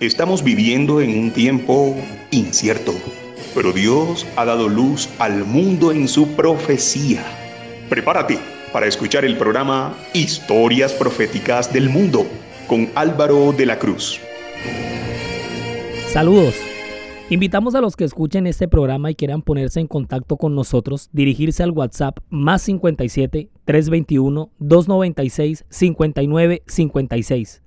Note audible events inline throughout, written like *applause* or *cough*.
Estamos viviendo en un tiempo incierto, pero Dios ha dado luz al mundo en su profecía. Prepárate para escuchar el programa Historias Proféticas del Mundo con Álvaro de la Cruz. Saludos. Invitamos a los que escuchen este programa y quieran ponerse en contacto con nosotros, dirigirse al WhatsApp más 57 321 296 59 56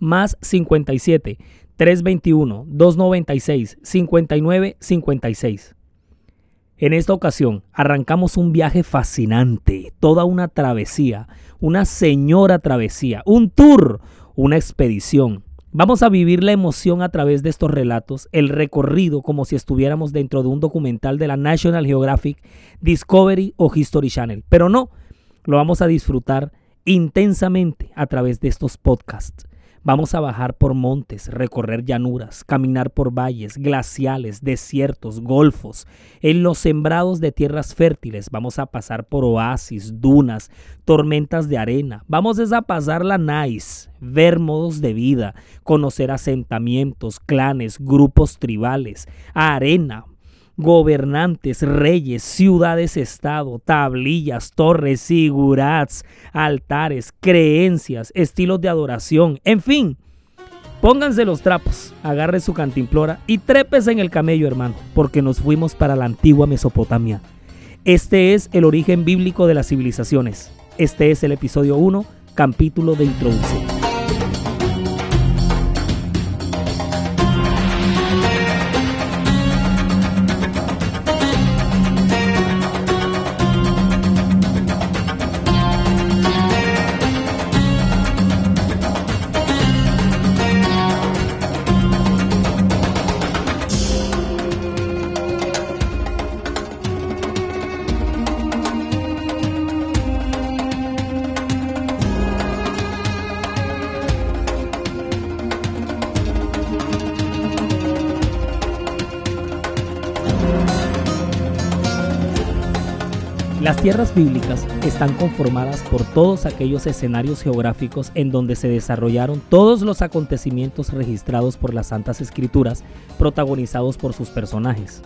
más 57 321 296 59 56. En esta ocasión arrancamos un viaje fascinante, toda una travesía, una señora travesía, un tour, una expedición. Vamos a vivir la emoción a través de estos relatos, el recorrido como si estuviéramos dentro de un documental de la National Geographic, Discovery o History Channel. Pero no, lo vamos a disfrutar intensamente a través de estos podcasts. Vamos a bajar por montes, recorrer llanuras, caminar por valles, glaciales, desiertos, golfos. En los sembrados de tierras fértiles vamos a pasar por oasis, dunas, tormentas de arena. Vamos a pasar la nice, ver modos de vida, conocer asentamientos, clanes, grupos tribales, arena, gobernantes, reyes, ciudades-estado, tablillas, torres, sigurats, altares, creencias, estilos de adoración, en fin. Pónganse los trapos, agarre su cantimplora y trépese en el camello, hermano, porque nos fuimos para la antigua Mesopotamia. Este es el origen bíblico de las civilizaciones. Este es el episodio 1, capítulo de introducción. Tierras bíblicas están conformadas por todos aquellos escenarios geográficos en donde se desarrollaron todos los acontecimientos registrados por las Santas Escrituras, protagonizados por sus personajes.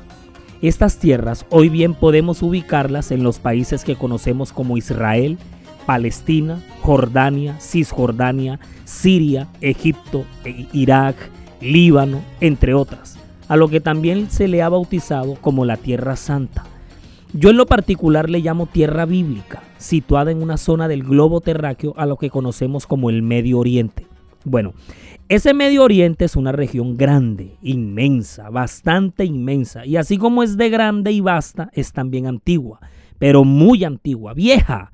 Estas tierras hoy bien podemos ubicarlas en los países que conocemos como Israel, Palestina, Jordania, Cisjordania, Siria, Egipto, e Irak, Líbano, entre otras, a lo que también se le ha bautizado como la Tierra Santa yo en lo particular le llamo tierra bíblica, situada en una zona del globo terráqueo a lo que conocemos como el Medio Oriente. Bueno, ese Medio Oriente es una región grande, inmensa, bastante inmensa, y así como es de grande y vasta, es también antigua, pero muy antigua, vieja.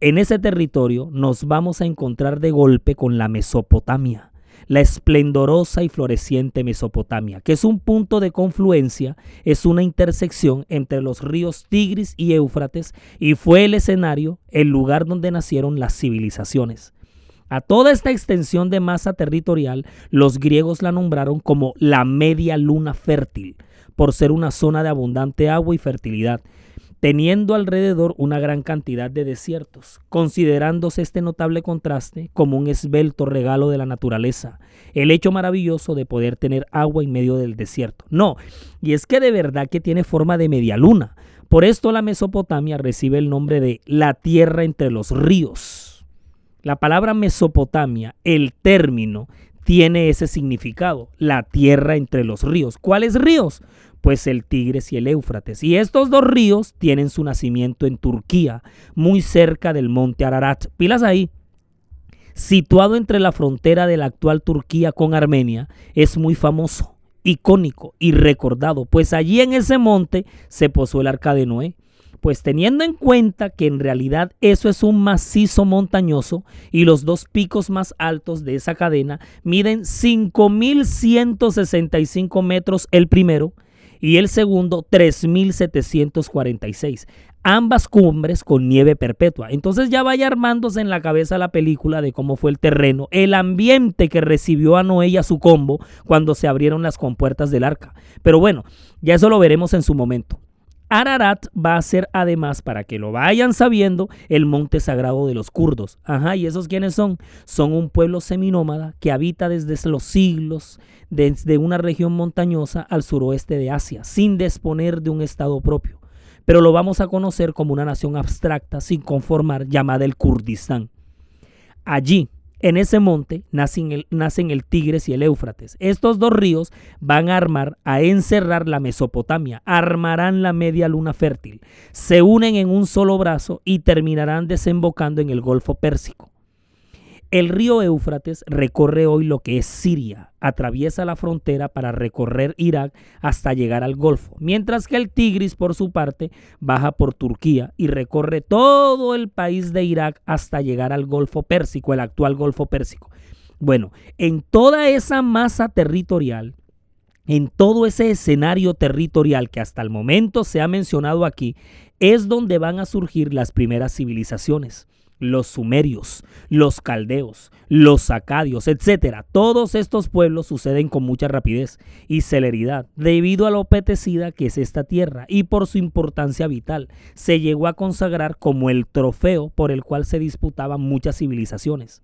En ese territorio nos vamos a encontrar de golpe con la Mesopotamia, la esplendorosa y floreciente Mesopotamia, que es un punto de confluencia, es una intersección entre los ríos Tigris y Éufrates y fue el escenario, el lugar donde nacieron las civilizaciones. A toda esta extensión de masa territorial, los griegos la nombraron como la media luna fértil, por ser una zona de abundante agua y fertilidad, teniendo alrededor una gran cantidad de desiertos, considerándose este notable contraste como un esbelto regalo de la naturaleza, el hecho maravilloso de poder tener agua en medio del desierto. No, y es que de verdad que tiene forma de media luna. Por esto la Mesopotamia recibe el nombre de la tierra entre los ríos. La palabra Mesopotamia, el término, tiene ese significado, la tierra entre los ríos. ¿Cuáles ríos? Pues el Tigres y el Éufrates. Y estos dos ríos tienen su nacimiento en Turquía, muy cerca del monte Ararat. Pilas ahí. Situado entre la frontera de la actual Turquía con Armenia, es muy famoso, icónico y recordado, pues allí en ese monte se posó el arca de Noé. Pues teniendo en cuenta que en realidad eso es un macizo montañoso y los dos picos más altos de esa cadena miden 5.165 metros el primero y el segundo 3746. Ambas cumbres con nieve perpetua. Entonces ya vaya armándose en la cabeza la película de cómo fue el terreno, el ambiente que recibió a Noé y a su combo cuando se abrieron las compuertas del arca. Pero bueno, ya eso lo veremos en su momento. Ararat va a ser además, para que lo vayan sabiendo, el monte sagrado de los kurdos. Ajá, ¿y esos quiénes son? Son un pueblo seminómada que habita desde los siglos desde una región montañosa al suroeste de Asia, sin disponer de un estado propio. Pero lo vamos a conocer como una nación abstracta, sin conformar, llamada el Kurdistán. Allí, en ese monte nacen el, nacen el, Tigres y el Éufrates. Estos dos ríos van a armar, a encerrar la Mesopotamia, armarán la media luna fértil, se unen en un solo brazo y terminarán desembocando en el Golfo Pérsico. El río Éufrates recorre hoy lo que es Siria, atraviesa la frontera para recorrer Irak hasta llegar al Golfo, mientras que el Tigris por su parte baja por Turquía y recorre todo el país de Irak hasta llegar al Golfo Pérsico, el actual Golfo Pérsico. Bueno, en toda esa masa territorial, en todo ese escenario territorial que hasta el momento se ha mencionado aquí, es donde van a surgir las primeras civilizaciones los sumerios, los caldeos, los acadios, etc. Todos estos pueblos suceden con mucha rapidez y celeridad debido a lo apetecida que es esta tierra y por su importancia vital. Se llegó a consagrar como el trofeo por el cual se disputaban muchas civilizaciones.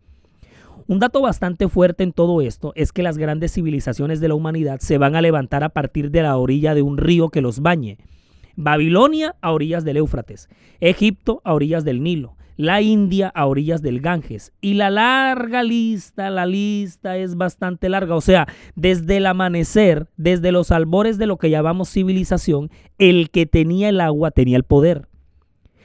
Un dato bastante fuerte en todo esto es que las grandes civilizaciones de la humanidad se van a levantar a partir de la orilla de un río que los bañe. Babilonia a orillas del Éufrates, Egipto a orillas del Nilo, la India a orillas del Ganges. Y la larga lista, la lista es bastante larga. O sea, desde el amanecer, desde los albores de lo que llamamos civilización, el que tenía el agua tenía el poder.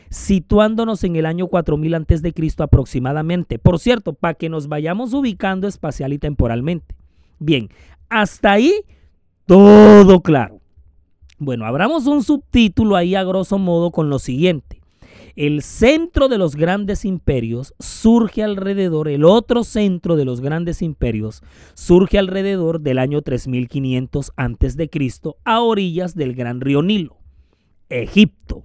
Situándonos en el año 4000 antes de Cristo aproximadamente. Por cierto, para que nos vayamos ubicando espacial y temporalmente. Bien, hasta ahí todo claro. Bueno, abramos un subtítulo ahí a grosso modo con lo siguiente el centro de los grandes imperios surge alrededor, el otro centro de los grandes imperios surge alrededor del año 3500 a.C. a orillas del gran río Nilo. Egipto,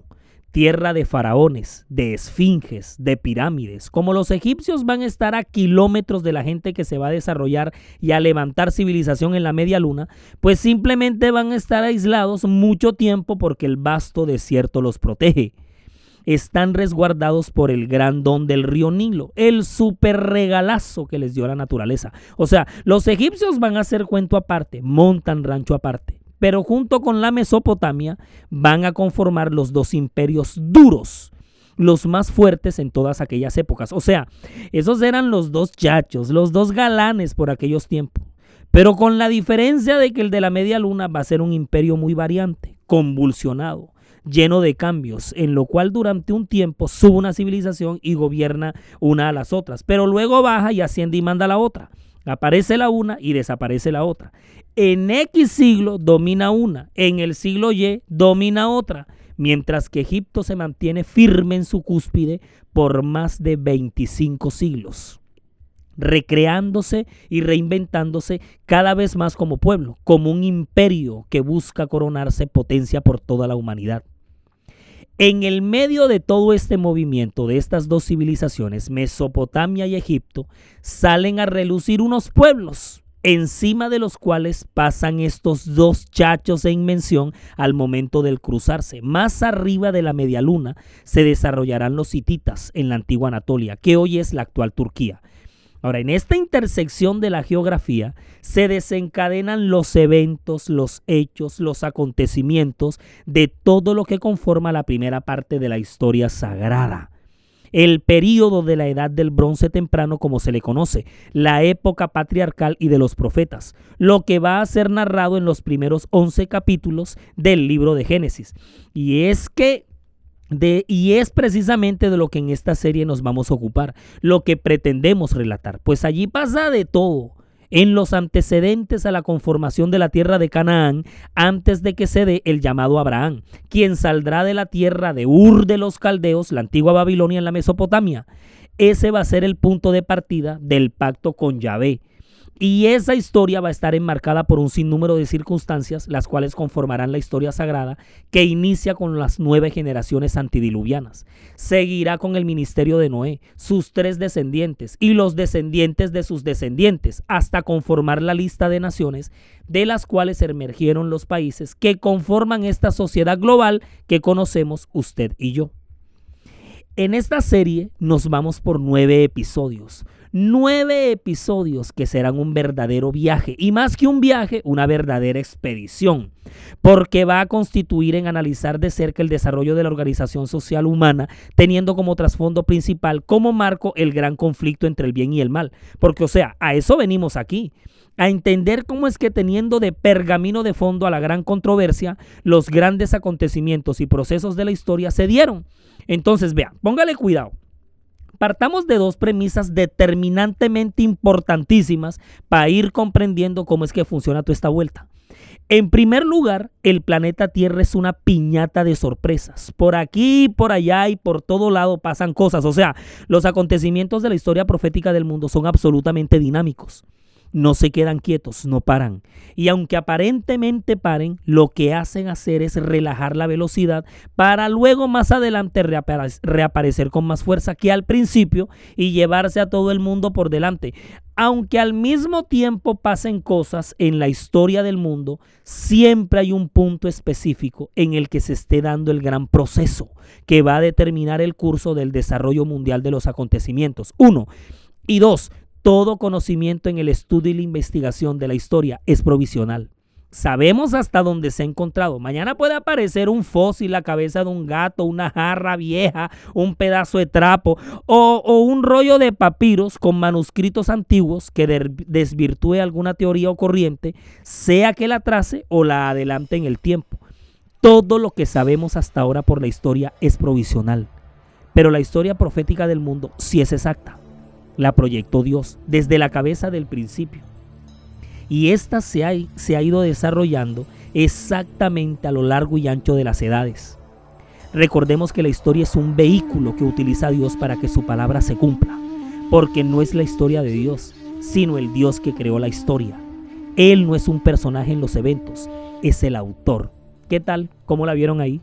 tierra de faraones, de esfinges, de pirámides. Como los egipcios van a estar a kilómetros de la gente que se va a desarrollar y a levantar civilización en la media luna, pues simplemente van a estar aislados mucho tiempo porque el vasto desierto los protege están resguardados por el gran don del río Nilo, el super regalazo que les dio la naturaleza. O sea, los egipcios van a hacer cuento aparte, montan rancho aparte, pero junto con la Mesopotamia van a conformar los dos imperios duros los más fuertes en todas aquellas épocas. O sea, esos eran los dos chachos, los dos galanes por aquellos tiempos. Pero con la diferencia de que el de la media luna va a ser un imperio muy variante, convulsionado, lleno de cambios, en lo cual durante un tiempo sube una civilización y gobierna una a las otras, pero luego baja y asciende y manda a la otra. Aparece la una y desaparece la otra. En X siglo domina una, en el siglo Y domina otra, mientras que Egipto se mantiene firme en su cúspide por más de 25 siglos recreándose y reinventándose cada vez más como pueblo, como un imperio que busca coronarse potencia por toda la humanidad. En el medio de todo este movimiento de estas dos civilizaciones, Mesopotamia y Egipto, salen a relucir unos pueblos encima de los cuales pasan estos dos chachos en mención al momento del cruzarse. Más arriba de la media luna se desarrollarán los hititas en la antigua Anatolia, que hoy es la actual Turquía. Ahora, en esta intersección de la geografía se desencadenan los eventos, los hechos, los acontecimientos de todo lo que conforma la primera parte de la historia sagrada. El período de la edad del bronce temprano, como se le conoce, la época patriarcal y de los profetas, lo que va a ser narrado en los primeros 11 capítulos del libro de Génesis. Y es que y es precisamente de lo que en esta serie nos vamos a ocupar, lo que pretendemos relatar, pues allí pasa de todo. En los antecedentes a la conformación de la tierra de Canaán, antes de que se dé el llamado Abraham, quien saldrá de la tierra de Ur de los Caldeos, la antigua Babilonia en la Mesopotamia. Ese va a ser el punto de partida del pacto con Yahvé, Y esa historia va a estar enmarcada por un sinnúmero de circunstancias, las cuales conformarán la historia sagrada, que inicia con las nueve generaciones antidiluvianas. Seguirá con el ministerio de Noé, sus tres descendientes y los descendientes de sus descendientes, hasta conformar la lista de naciones de las cuales emergieron los países que conforman esta sociedad global que conocemos usted y yo. En esta serie nos vamos por nueve episodios. Nueve episodios que serán un verdadero viaje y más que un viaje, una verdadera expedición, porque va a constituir en analizar de cerca el desarrollo de la organización social humana, teniendo como trasfondo principal como marco el gran conflicto entre el bien y el mal. Porque, o sea, a eso venimos aquí a entender cómo es que teniendo de pergamino de fondo a la gran controversia, los grandes acontecimientos y procesos de la historia se dieron entonces, vea, póngale cuidado. Partamos de dos premisas determinantemente importantísimas para ir comprendiendo cómo es que funciona toda esta vuelta. En primer lugar, el planeta Tierra es una piñata de sorpresas. Por aquí, por allá y por todo lado pasan cosas. O sea, los acontecimientos de la historia profética del mundo son absolutamente dinámicos no se quedan quietos, no paran. Y aunque aparentemente paren, lo que hacen hacer es relajar la velocidad para luego más adelante reaparecer con más fuerza que al principio y llevarse a todo el mundo por delante. Aunque al mismo tiempo pasen cosas en la historia del mundo, siempre hay un punto específico en el que se esté dando el gran proceso que va a determinar el curso del desarrollo mundial de los acontecimientos. Uno. Y dos, todo conocimiento en el estudio y la investigación de la historia es provisional. Sabemos hasta dónde se ha encontrado. Mañana puede aparecer un fósil, la cabeza de un gato, una jarra vieja, un pedazo de trapo o, un rollo de papiros con manuscritos antiguos que desvirtúe alguna teoría o corriente, sea que la trace o la adelante en el tiempo. Todo lo que sabemos hasta ahora por la historia es provisional, pero la historia profética del mundo sí es exacta la proyectó Dios desde la cabeza del principio. Y esta se ha, se ha ido desarrollando exactamente a lo largo y ancho de las edades. Recordemos que la historia es un vehículo que utiliza Dios para que su palabra se cumpla, porque no es la historia de Dios, sino el Dios que creó la historia. Él no es un personaje en los eventos, es el autor. ¿Qué tal? ¿Cómo la vieron ahí?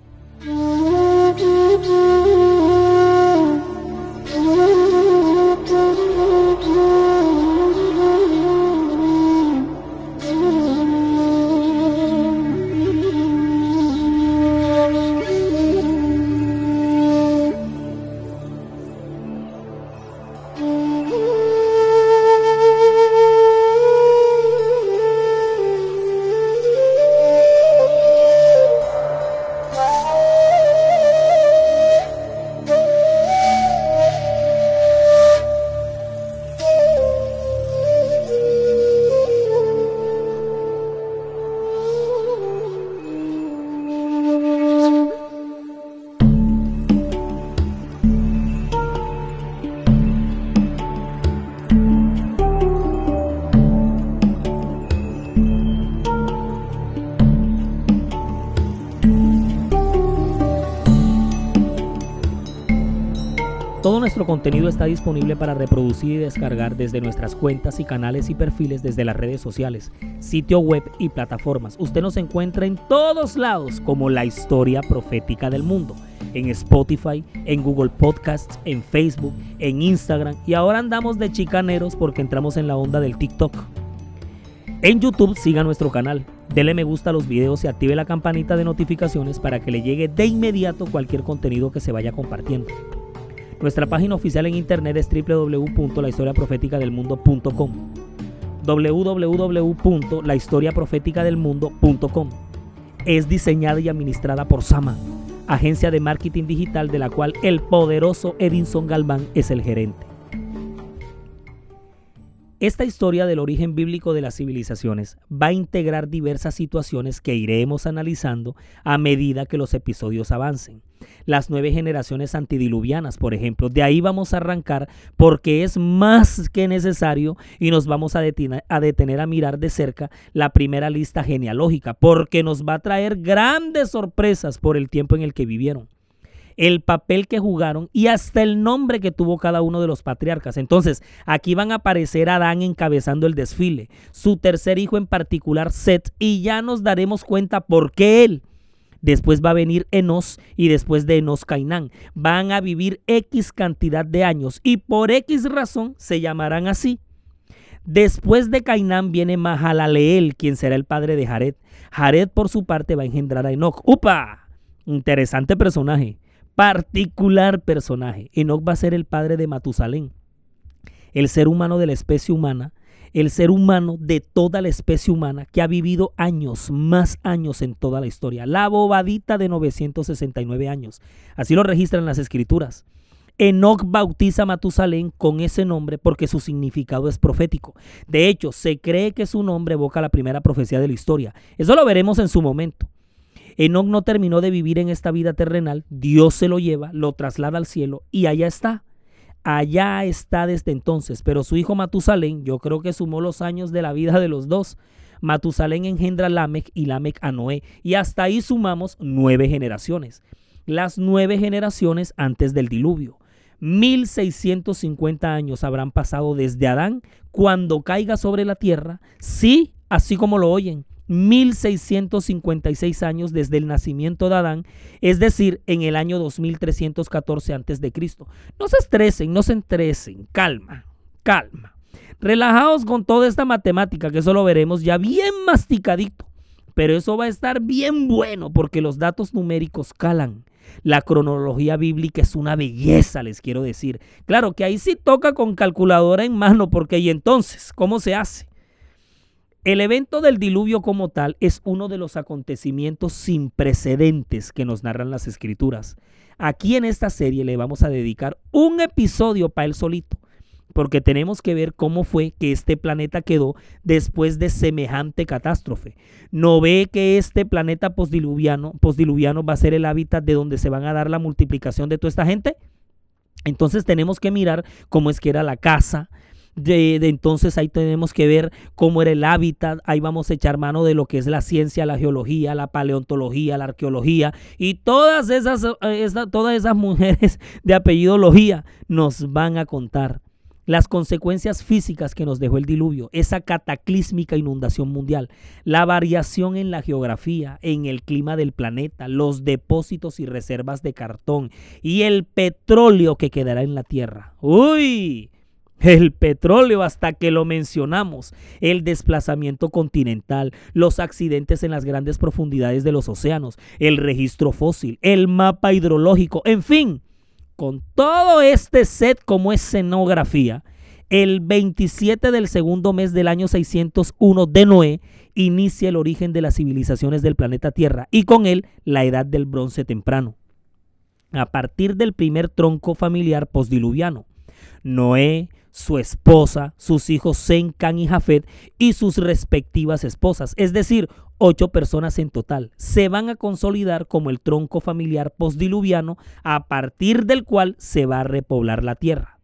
Todo nuestro contenido está disponible para reproducir y descargar desde nuestras cuentas y canales y perfiles desde las redes sociales, sitio web y plataformas. Usted nos encuentra en todos lados como la historia profética del mundo. En Spotify, en Google Podcasts, en Facebook, en Instagram y ahora andamos de chicaneros porque entramos en la onda del TikTok. En YouTube siga nuestro canal, dele me gusta a los videos y active la campanita de notificaciones para que le llegue de inmediato cualquier contenido que se vaya compartiendo. Nuestra página oficial en internet es www.lahistoriaprofeticadelmundo.com www.lahistoriaprofeticadelmundo.com Es diseñada y administrada por Sama, agencia de marketing digital de la cual el poderoso Edinson Galván es el gerente. Esta historia del origen bíblico de las civilizaciones va a integrar diversas situaciones que iremos analizando a medida que los episodios avancen. Las nueve generaciones antidiluvianas, por ejemplo, de ahí vamos a arrancar porque es más que necesario y nos vamos a detener, a detener a mirar de cerca la primera lista genealógica porque nos va a traer grandes sorpresas por el tiempo en el que vivieron. El papel que jugaron y hasta el nombre que tuvo cada uno de los patriarcas. Entonces, aquí van a aparecer Adán encabezando el desfile, su tercer hijo en particular, Set, y ya nos daremos cuenta por qué él. Después va a venir Enos y después de Enos Cainán. Van a vivir X cantidad de años y por X razón se llamarán así. Después de Cainán viene Mahalaleel, quien será el padre de Jared. Jared, por su parte, va a engendrar a Enoch. ¡Upa! Interesante personaje. Particular personaje. Enoch va a ser el padre de Matusalén. El ser humano de la especie humana. El ser humano de toda la especie humana que ha vivido años, más años en toda la historia. La bobadita de 969 años. Así lo registran las escrituras. Enoch bautiza a Matusalén con ese nombre porque su significado es profético. De hecho, se cree que su nombre evoca la primera profecía de la historia. Eso lo veremos en su momento. Enoch no terminó de vivir en esta vida terrenal, Dios se lo lleva, lo traslada al cielo y allá está. Allá está desde entonces, pero su hijo Matusalén, yo creo que sumó los años de la vida de los dos. Matusalén engendra a Lamec y Lamec a Noé, y hasta ahí sumamos nueve generaciones. Las nueve generaciones antes del diluvio. 1650 años habrán pasado desde Adán cuando caiga sobre la tierra, sí, así como lo oyen, 1656 años desde el nacimiento de Adán, es decir, en el año 2314 antes de Cristo. No se estresen, no se entresen, calma, calma. Relajaos con toda esta matemática, que eso lo veremos ya bien masticadito. Pero eso va a estar bien bueno porque los datos numéricos calan. La cronología bíblica es una belleza, les quiero decir. Claro que ahí sí toca con calculadora en mano, porque y entonces, ¿cómo se hace? El evento del diluvio como tal es uno de los acontecimientos sin precedentes que nos narran las escrituras. Aquí en esta serie le vamos a dedicar un episodio para él solito porque tenemos que ver cómo fue que este planeta quedó después de semejante catástrofe. ¿No ve que este planeta postdiluviano, postdiluviano va a ser el hábitat de donde se van a dar la multiplicación de toda esta gente? Entonces tenemos que mirar cómo es que era la casa, de, entonces ahí tenemos que ver cómo era el hábitat, ahí vamos a echar mano de lo que es la ciencia, la geología, la paleontología, la arqueología y todas esas, eh, todas esas mujeres *laughs* de apellidología nos van a contar las consecuencias físicas que nos dejó el diluvio, esa cataclísmica inundación mundial, la variación en la geografía, en el clima del planeta, los depósitos y reservas de cartón y el petróleo que quedará en la Tierra. ¡Uy! El petróleo hasta que lo mencionamos, el desplazamiento continental, los accidentes en las grandes profundidades de los océanos, el registro fósil, el mapa hidrológico, en fin, con todo este set como escenografía, el 27 del segundo mes del año 601 de Noé inicia el origen de las civilizaciones del planeta Tierra y con él la edad del bronce temprano. A partir del primer tronco familiar postdiluviano, Noé, su esposa, sus hijos Sem, Can y Jafet y sus respectivas esposas, es decir, ocho personas en total, se van a consolidar como el tronco familiar postdiluviano a partir del cual se va a repoblar la tierra.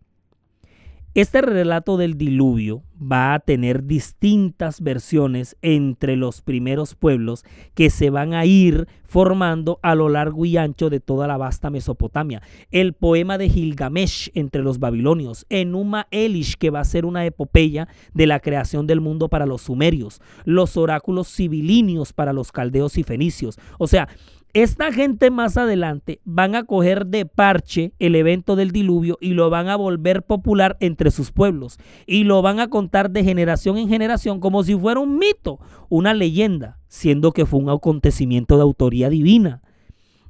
Este relato del diluvio va a tener distintas versiones entre los primeros pueblos que se van a ir formando a lo largo y ancho de toda la vasta Mesopotamia. El poema de Gilgamesh entre los babilonios, Enuma Elish, que va a ser una epopeya de la creación del mundo para los sumerios, los oráculos sibilinios para los caldeos y fenicios. O sea, esta gente más adelante van a coger de parche el evento del diluvio y lo van a volver popular entre sus pueblos y lo van a contar de generación en generación como si fuera un mito, una leyenda, siendo que fue un acontecimiento de autoría divina.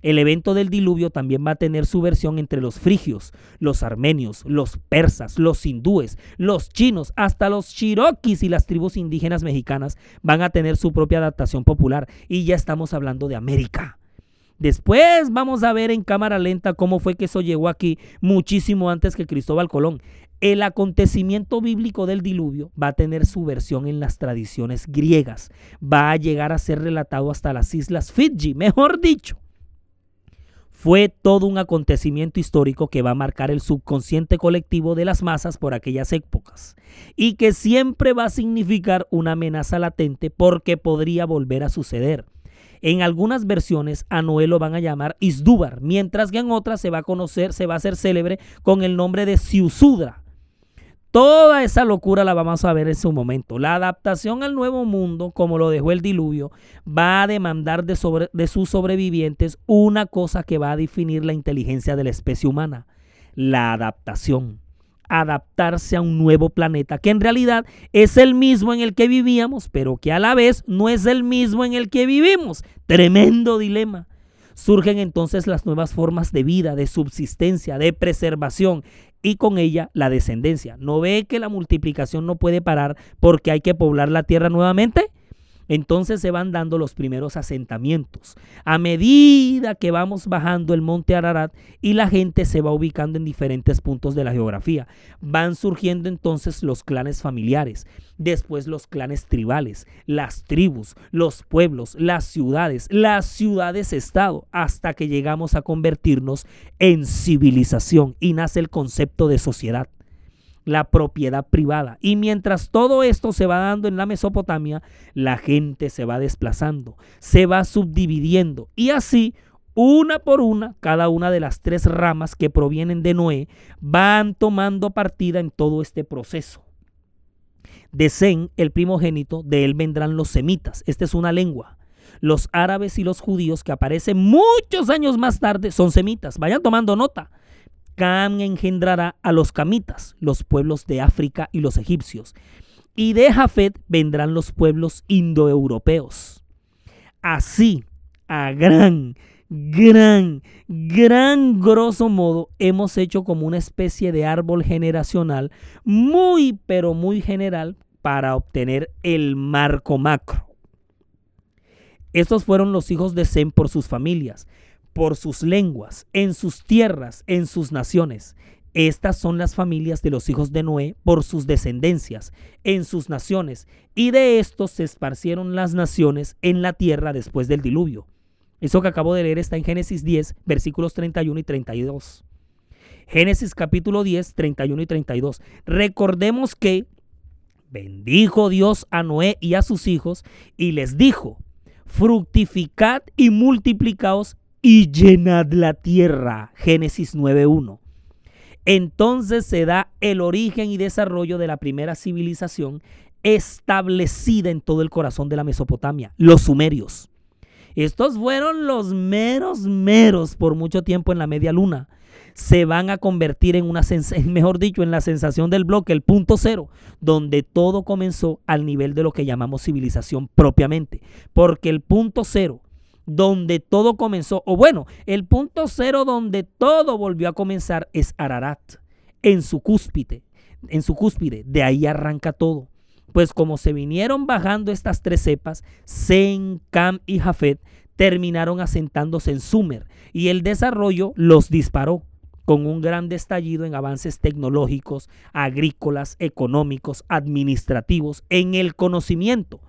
El evento del diluvio también va a tener su versión entre los frigios, los armenios, los persas, los hindúes, los chinos, hasta los chiroquis y las tribus indígenas mexicanas van a tener su propia adaptación popular. Y ya estamos hablando de América. Después vamos a ver en cámara lenta cómo fue que eso llegó aquí muchísimo antes que Cristóbal Colón. El acontecimiento bíblico del diluvio va a tener su versión en las tradiciones griegas. Va a llegar a ser relatado hasta las islas Fiji, mejor dicho. Fue todo un acontecimiento histórico que va a marcar el subconsciente colectivo de las masas por aquellas épocas y que siempre va a significar una amenaza latente porque podría volver a suceder. En algunas versiones a Noé lo van a llamar Isdúbar, mientras que en otras se va a conocer, se va a hacer célebre con el nombre de Siusudra. Toda esa locura la vamos a ver en su momento. La adaptación al nuevo mundo, como lo dejó el diluvio, va a demandar de, de, sus sobrevivientes una cosa que va a definir la inteligencia de la especie humana, la adaptación. Adaptarse a un nuevo planeta, que en realidad es el mismo en el que vivíamos, pero que a la vez no es el mismo en el que vivimos. Tremendo dilema. Surgen entonces las nuevas formas de vida, de subsistencia, de preservación y con ella la descendencia. ¿No ve que la multiplicación no puede parar porque hay que poblar la tierra nuevamente? Entonces se van dando los primeros asentamientos. A medida que vamos bajando el monte Ararat y la gente se va ubicando en diferentes puntos de la geografía, van surgiendo entonces los clanes familiares, después los clanes tribales, las tribus, los pueblos, las ciudades, las ciudades-estado, hasta que llegamos a convertirnos en civilización y nace el concepto de sociedad la propiedad privada. Y mientras todo esto se va dando en la Mesopotamia, la gente se va desplazando, se va subdividiendo y así una por una, cada una de las tres ramas que provienen de Noé van tomando partida en todo este proceso. De Zen, el primogénito, de él vendrán los semitas. Esta es una lengua. Los árabes y los judíos que aparecen muchos años más tarde son semitas. Vayan tomando nota. Cam engendrará a los camitas, los pueblos de África y los egipcios. Y de Jafet vendrán los pueblos indoeuropeos. Así, a gran, gran, gran grosso modo, hemos hecho como una especie de árbol generacional muy, pero muy general para obtener el marco macro. Estos fueron los hijos de Sem por sus familias por sus lenguas, en sus tierras, en sus naciones. Estas son las familias de los hijos de Noé por sus descendencias, en sus naciones, y de estos se esparcieron las naciones en la tierra después del diluvio. Eso que acabo de leer está en Génesis 10, versículos 31 y 32. Génesis capítulo 10, 31 y 32. Recordemos que bendijo Dios a Noé y a sus hijos y les dijo, fructificad y multiplicaos y llenad la tierra. Génesis 9.1. Entonces se da el origen y desarrollo de la primera civilización establecida en todo el corazón de la Mesopotamia, los sumerios. Estos fueron los meros meros por mucho tiempo en la media luna. Se van a convertir en una, *laughs* mejor dicho, en la sensación del bloque, el punto cero, donde todo comenzó al nivel de lo que llamamos civilización propiamente. Porque el punto cero donde todo comenzó, o bueno, el punto cero donde todo volvió a comenzar es Ararat, en su cúspide, en su cúspide, de ahí arranca todo. Pues como se vinieron bajando estas tres cepas, Sem, Cam y Jafet terminaron asentándose en Sumer y el desarrollo los disparó con un gran estallido en avances tecnológicos, agrícolas, económicos, administrativos, en el conocimiento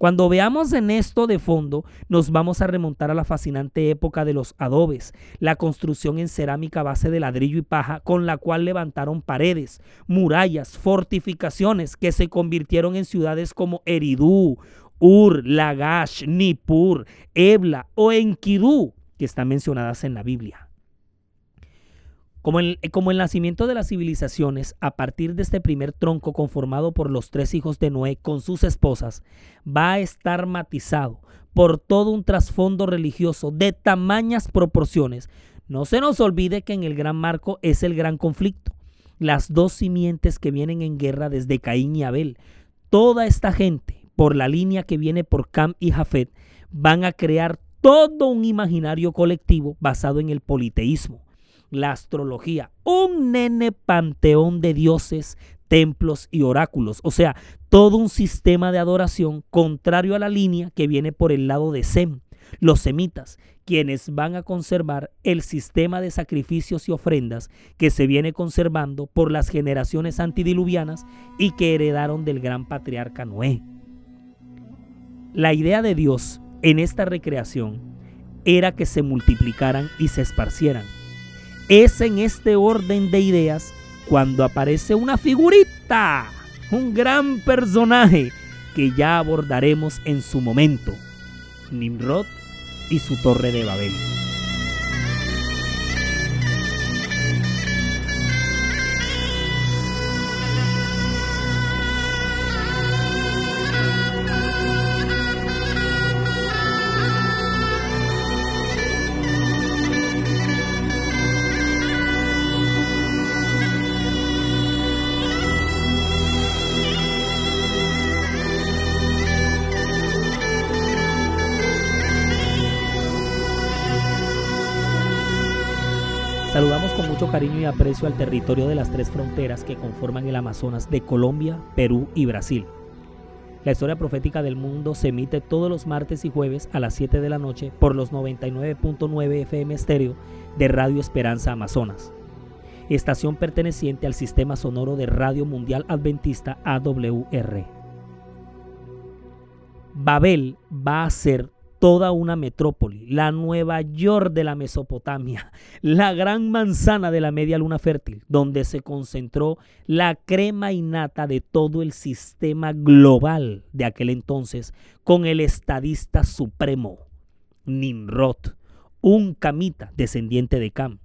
cuando veamos en esto de fondo, nos vamos a remontar a la fascinante época de los adobes, la construcción en cerámica base de ladrillo y paja con la cual levantaron paredes, murallas, fortificaciones que se convirtieron en ciudades como Eridú, Ur, Lagash, Nippur, Ebla o Enkidu, que están mencionadas en la Biblia. Como el, como el nacimiento de las civilizaciones, a partir de este primer tronco conformado por los tres hijos de Noé con sus esposas, va a estar matizado por todo un trasfondo religioso de tamañas proporciones. No se nos olvide que en el gran marco es el gran conflicto, las dos simientes que vienen en guerra desde Caín y Abel. Toda esta gente, por la línea que viene por Cam y Jafet, van a crear todo un imaginario colectivo basado en el politeísmo la astrología, un nene panteón de dioses, templos y oráculos, o sea, todo un sistema de adoración contrario a la línea que viene por el lado de Sem, los semitas, quienes van a conservar el sistema de sacrificios y ofrendas que se viene conservando por las generaciones antidiluvianas y que heredaron del gran patriarca Noé. La idea de Dios en esta recreación era que se multiplicaran y se esparcieran es en este orden de ideas cuando aparece una figurita, un gran personaje que ya abordaremos en su momento. Nimrod y su torre de Babel. Mucho cariño y aprecio al territorio de las tres fronteras que conforman el Amazonas de Colombia, Perú y Brasil. La historia profética del mundo se emite todos los martes y jueves a las 7 de la noche por los 99.9 FM estéreo de Radio Esperanza Amazonas, estación perteneciente al sistema sonoro de Radio Mundial Adventista AWR. Babel va a ser toda una metrópoli, la Nueva York de la Mesopotamia, *laughs* la gran manzana de la media luna fértil, donde se concentró la crema innata de todo el sistema global de aquel entonces, con el estadista supremo, Nimrod, un camita descendiente de Cam.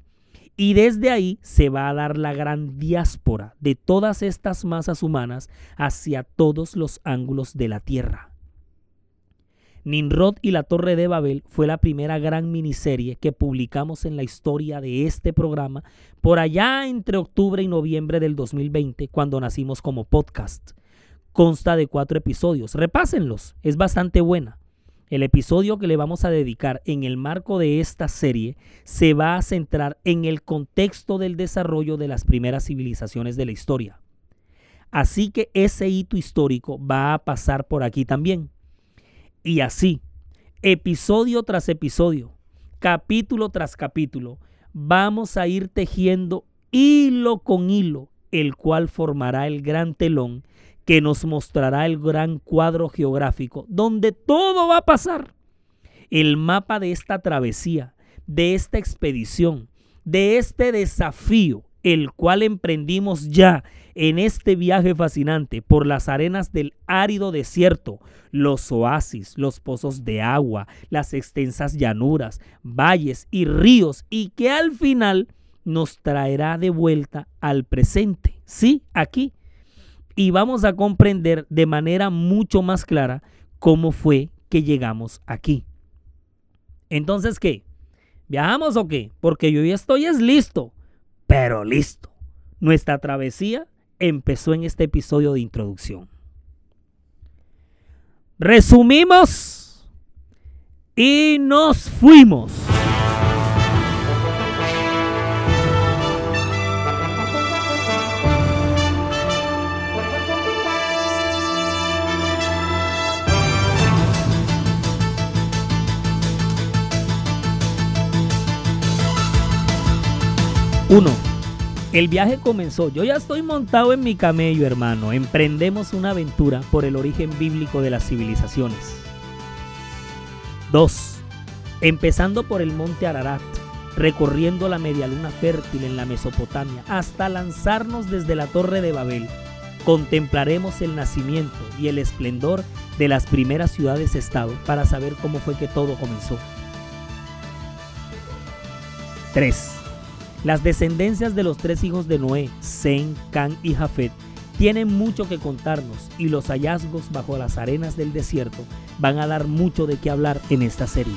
Y desde ahí se va a dar la gran diáspora de todas estas masas humanas hacia todos los ángulos de la Tierra. Ninrod y la Torre de Babel fue la primera gran miniserie que publicamos en la historia de este programa por allá entre octubre y noviembre del 2020 cuando nacimos como podcast. Consta de cuatro episodios. Repásenlos, es bastante buena. El episodio que le vamos a dedicar en el marco de esta serie se va a centrar en el contexto del desarrollo de las primeras civilizaciones de la historia. Así que ese hito histórico va a pasar por aquí también. Y así, episodio tras episodio, capítulo tras capítulo, vamos a ir tejiendo hilo con hilo, el cual formará el gran telón que nos mostrará el gran cuadro geográfico donde todo va a pasar. El mapa de esta travesía, de esta expedición, de este desafío, el cual emprendimos ya en este viaje fascinante por las arenas del árido desierto, los oasis, los pozos de agua, las extensas llanuras, valles y ríos, y que al final nos traerá de vuelta al presente, sí, aquí. Y vamos a comprender de manera mucho más clara cómo fue que llegamos aquí. Entonces, ¿qué? ¿Viajamos o qué? Porque yo ya estoy es listo, pero listo. Nuestra travesía empezó en este episodio de introducción. Resumimos y nos fuimos. Uno. El viaje comenzó. Yo ya estoy montado en mi camello, hermano. Emprendemos una aventura por el origen bíblico de las civilizaciones. 2. Empezando por el monte Ararat, recorriendo la medialuna fértil en la Mesopotamia, hasta lanzarnos desde la torre de Babel, contemplaremos el nacimiento y el esplendor de las primeras ciudades-estado para saber cómo fue que todo comenzó. 3 las descendencias de los tres hijos de Noé, Zen, Can y Jafet, tienen mucho que contarnos y los hallazgos bajo las arenas del desierto van a dar mucho de qué hablar en esta serie.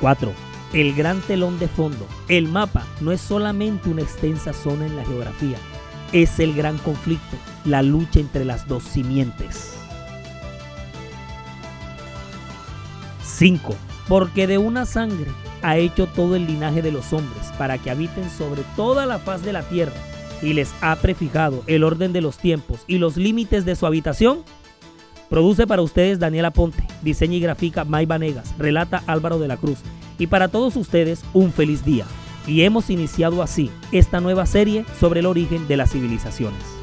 4. El gran telón de fondo. El mapa no es solamente una extensa zona en la geografía, es el gran conflicto, la lucha entre las dos simientes. 5 porque de una sangre ha hecho todo el linaje de los hombres, para que habiten sobre toda la faz de la tierra, y les ha prefijado el orden de los tiempos y los límites de su habitación. Produce para ustedes Daniela Ponte, diseña y gráfica May Vanegas, relata Álvaro de la Cruz, y para todos ustedes un feliz día. Y hemos iniciado así esta nueva serie sobre el origen de las civilizaciones.